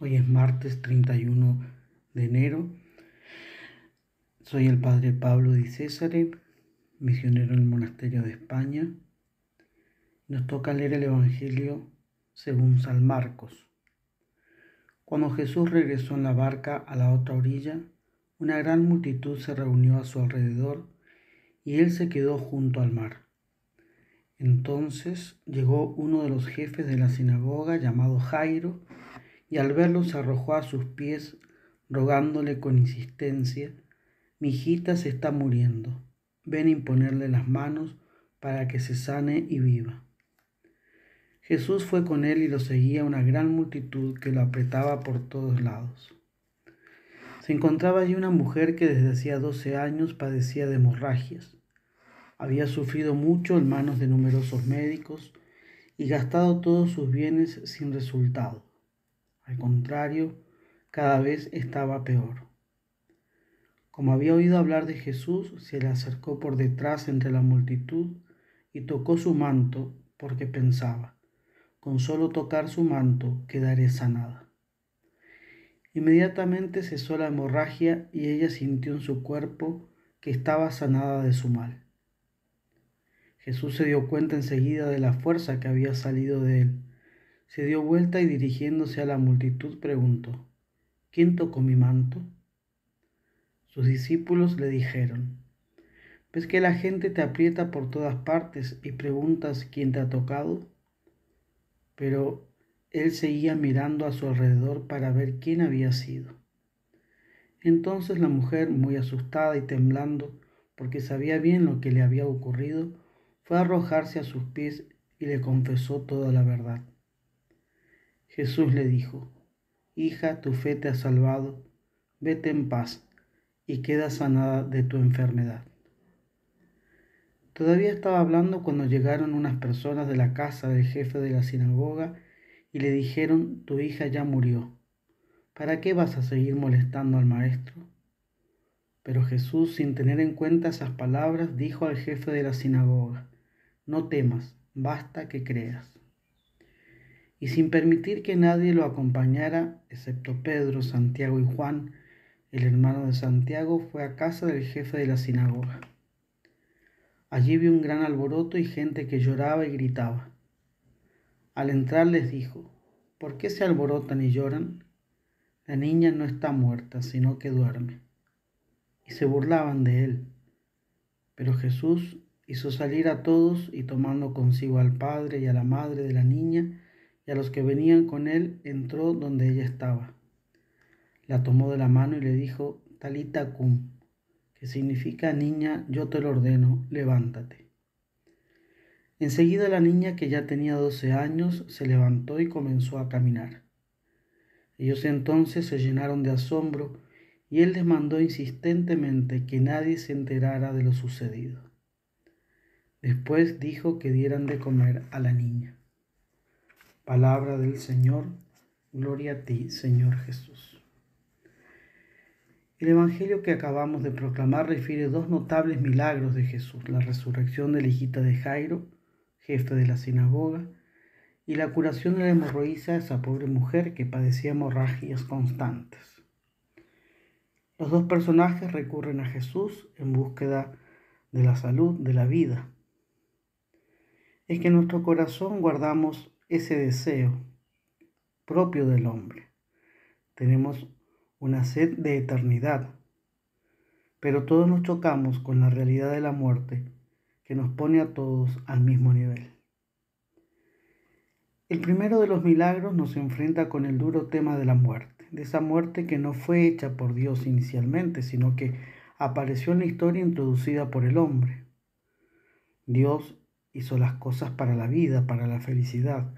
Hoy es martes 31 de enero. Soy el padre Pablo Di Césare, misionero en el monasterio de España. Nos toca leer el Evangelio según San Marcos. Cuando Jesús regresó en la barca a la otra orilla, una gran multitud se reunió a su alrededor y él se quedó junto al mar. Entonces llegó uno de los jefes de la sinagoga llamado Jairo, y al verlo se arrojó a sus pies, rogándole con insistencia, mi hijita se está muriendo, ven a imponerle las manos para que se sane y viva. Jesús fue con él y lo seguía una gran multitud que lo apretaba por todos lados. Se encontraba allí una mujer que desde hacía doce años padecía de hemorragias. Había sufrido mucho en manos de numerosos médicos y gastado todos sus bienes sin resultado. Al contrario, cada vez estaba peor. Como había oído hablar de Jesús, se le acercó por detrás entre la multitud y tocó su manto porque pensaba, con solo tocar su manto quedaré sanada. Inmediatamente cesó la hemorragia y ella sintió en su cuerpo que estaba sanada de su mal. Jesús se dio cuenta enseguida de la fuerza que había salido de él se dio vuelta y dirigiéndose a la multitud preguntó, ¿quién tocó mi manto? Sus discípulos le dijeron, ¿ves que la gente te aprieta por todas partes y preguntas quién te ha tocado? Pero él seguía mirando a su alrededor para ver quién había sido. Entonces la mujer, muy asustada y temblando, porque sabía bien lo que le había ocurrido, fue a arrojarse a sus pies y le confesó toda la verdad. Jesús le dijo, Hija, tu fe te ha salvado, vete en paz y queda sanada de tu enfermedad. Todavía estaba hablando cuando llegaron unas personas de la casa del jefe de la sinagoga y le dijeron, tu hija ya murió. ¿Para qué vas a seguir molestando al maestro? Pero Jesús, sin tener en cuenta esas palabras, dijo al jefe de la sinagoga, no temas, basta que creas y sin permitir que nadie lo acompañara, excepto Pedro, Santiago y Juan, el hermano de Santiago, fue a casa del jefe de la sinagoga. Allí vio un gran alboroto y gente que lloraba y gritaba. Al entrar les dijo, ¿por qué se alborotan y lloran? La niña no está muerta, sino que duerme. Y se burlaban de él. Pero Jesús hizo salir a todos y tomando consigo al padre y a la madre de la niña, y a los que venían con él entró donde ella estaba. La tomó de la mano y le dijo, Talita cum, que significa niña, yo te lo ordeno, levántate. Enseguida la niña, que ya tenía doce años, se levantó y comenzó a caminar. Ellos entonces se llenaron de asombro y él les mandó insistentemente que nadie se enterara de lo sucedido. Después dijo que dieran de comer a la niña. Palabra del Señor, gloria a ti, Señor Jesús. El Evangelio que acabamos de proclamar refiere dos notables milagros de Jesús, la resurrección de la hijita de Jairo, jefe de la sinagoga, y la curación de la hemorroísa de esa pobre mujer que padecía hemorragias constantes. Los dos personajes recurren a Jesús en búsqueda de la salud, de la vida. Es que en nuestro corazón guardamos ese deseo propio del hombre. Tenemos una sed de eternidad, pero todos nos chocamos con la realidad de la muerte que nos pone a todos al mismo nivel. El primero de los milagros nos enfrenta con el duro tema de la muerte, de esa muerte que no fue hecha por Dios inicialmente, sino que apareció en la historia introducida por el hombre. Dios hizo las cosas para la vida, para la felicidad,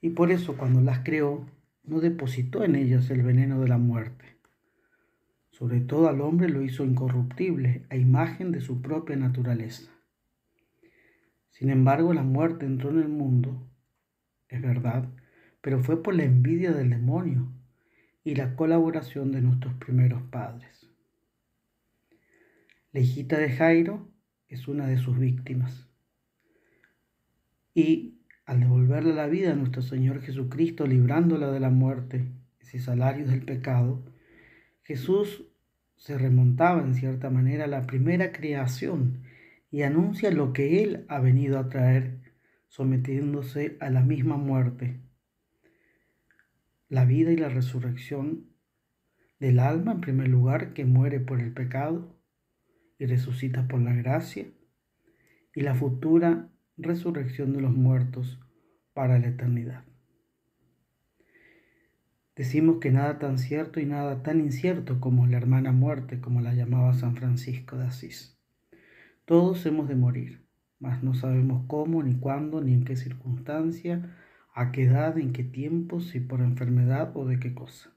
y por eso cuando las creó, no depositó en ellas el veneno de la muerte. Sobre todo al hombre lo hizo incorruptible, a imagen de su propia naturaleza. Sin embargo, la muerte entró en el mundo, es verdad, pero fue por la envidia del demonio y la colaboración de nuestros primeros padres. La hijita de Jairo es una de sus víctimas. Y al devolverle la vida a nuestro Señor Jesucristo, librándola de la muerte, ese salario del pecado, Jesús se remontaba en cierta manera a la primera creación y anuncia lo que Él ha venido a traer, sometiéndose a la misma muerte, la vida y la resurrección del alma en primer lugar, que muere por el pecado y resucita por la gracia, y la futura resurrección de los muertos para la eternidad. Decimos que nada tan cierto y nada tan incierto como la hermana muerte, como la llamaba San Francisco de Asís. Todos hemos de morir, mas no sabemos cómo, ni cuándo, ni en qué circunstancia, a qué edad, en qué tiempo, si por enfermedad o de qué cosa.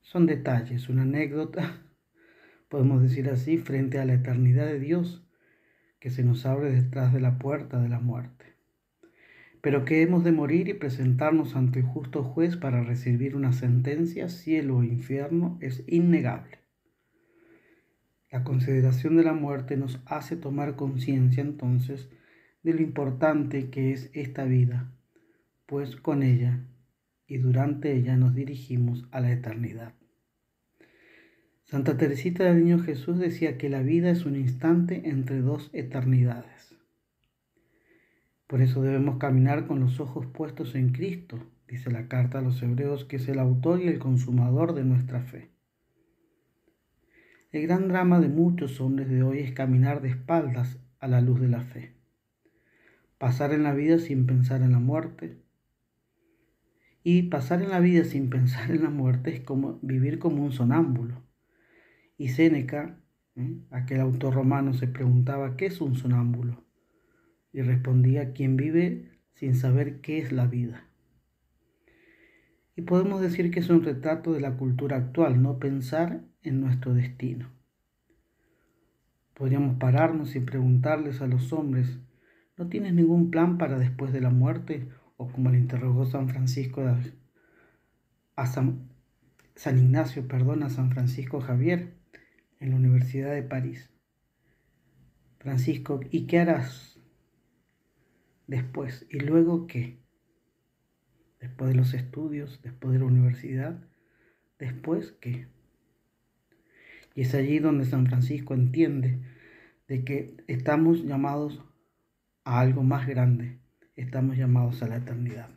Son detalles, una anécdota, podemos decir así, frente a la eternidad de Dios que se nos abre detrás de la puerta de la muerte pero que hemos de morir y presentarnos ante el justo juez para recibir una sentencia, cielo o infierno, es innegable. La consideración de la muerte nos hace tomar conciencia entonces de lo importante que es esta vida, pues con ella y durante ella nos dirigimos a la eternidad. Santa Teresita del Niño Jesús decía que la vida es un instante entre dos eternidades. Por eso debemos caminar con los ojos puestos en Cristo, dice la carta a los hebreos, que es el autor y el consumador de nuestra fe. El gran drama de muchos hombres de hoy es caminar de espaldas a la luz de la fe. Pasar en la vida sin pensar en la muerte. Y pasar en la vida sin pensar en la muerte es como vivir como un sonámbulo. Y Séneca, aquel autor romano, se preguntaba, ¿qué es un sonámbulo? y respondía quien vive sin saber qué es la vida. Y podemos decir que es un retrato de la cultura actual, no pensar en nuestro destino. Podríamos pararnos y preguntarles a los hombres, ¿no tienes ningún plan para después de la muerte? O como le interrogó San Francisco a San, San Ignacio, perdón, a San Francisco Javier en la Universidad de París. Francisco, ¿y qué harás después. ¿Y luego qué? Después de los estudios, después de la universidad, después qué? Y es allí donde San Francisco entiende de que estamos llamados a algo más grande, estamos llamados a la eternidad.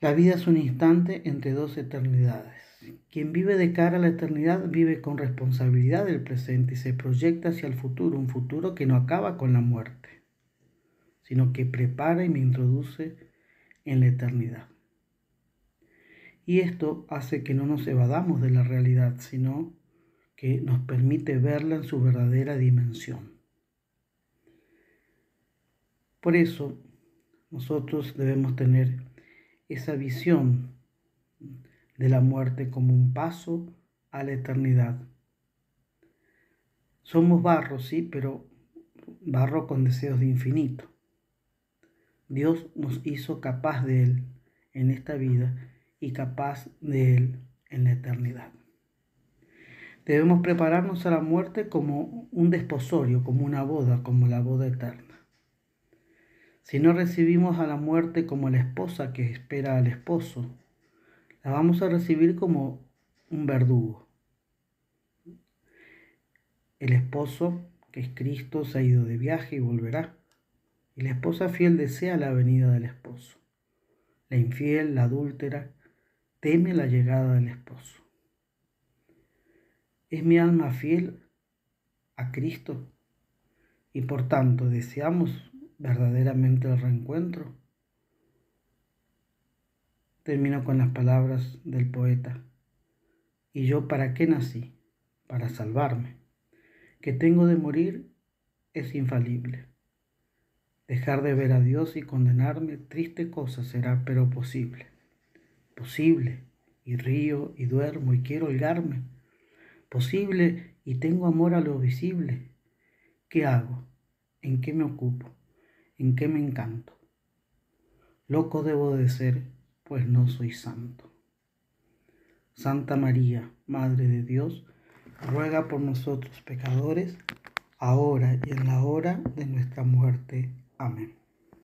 La vida es un instante entre dos eternidades. Quien vive de cara a la eternidad vive con responsabilidad del presente y se proyecta hacia el futuro, un futuro que no acaba con la muerte sino que prepara y me introduce en la eternidad. Y esto hace que no nos evadamos de la realidad, sino que nos permite verla en su verdadera dimensión. Por eso nosotros debemos tener esa visión de la muerte como un paso a la eternidad. Somos barro, sí, pero barro con deseos de infinito. Dios nos hizo capaz de Él en esta vida y capaz de Él en la eternidad. Debemos prepararnos a la muerte como un desposorio, como una boda, como la boda eterna. Si no recibimos a la muerte como la esposa que espera al esposo, la vamos a recibir como un verdugo. El esposo, que es Cristo, se ha ido de viaje y volverá y la esposa fiel desea la venida del esposo. La infiel, la adúltera, teme la llegada del esposo. ¿Es mi alma fiel a Cristo? Y por tanto, ¿deseamos verdaderamente el reencuentro? Termino con las palabras del poeta. ¿Y yo para qué nací? Para salvarme. Que tengo de morir es infalible. Dejar de ver a Dios y condenarme, triste cosa será, pero posible. Posible, y río y duermo y quiero holgarme. Posible, y tengo amor a lo visible. ¿Qué hago? ¿En qué me ocupo? ¿En qué me encanto? Loco debo de ser, pues no soy santo. Santa María, Madre de Dios, ruega por nosotros pecadores, ahora y en la hora de nuestra muerte. Amén.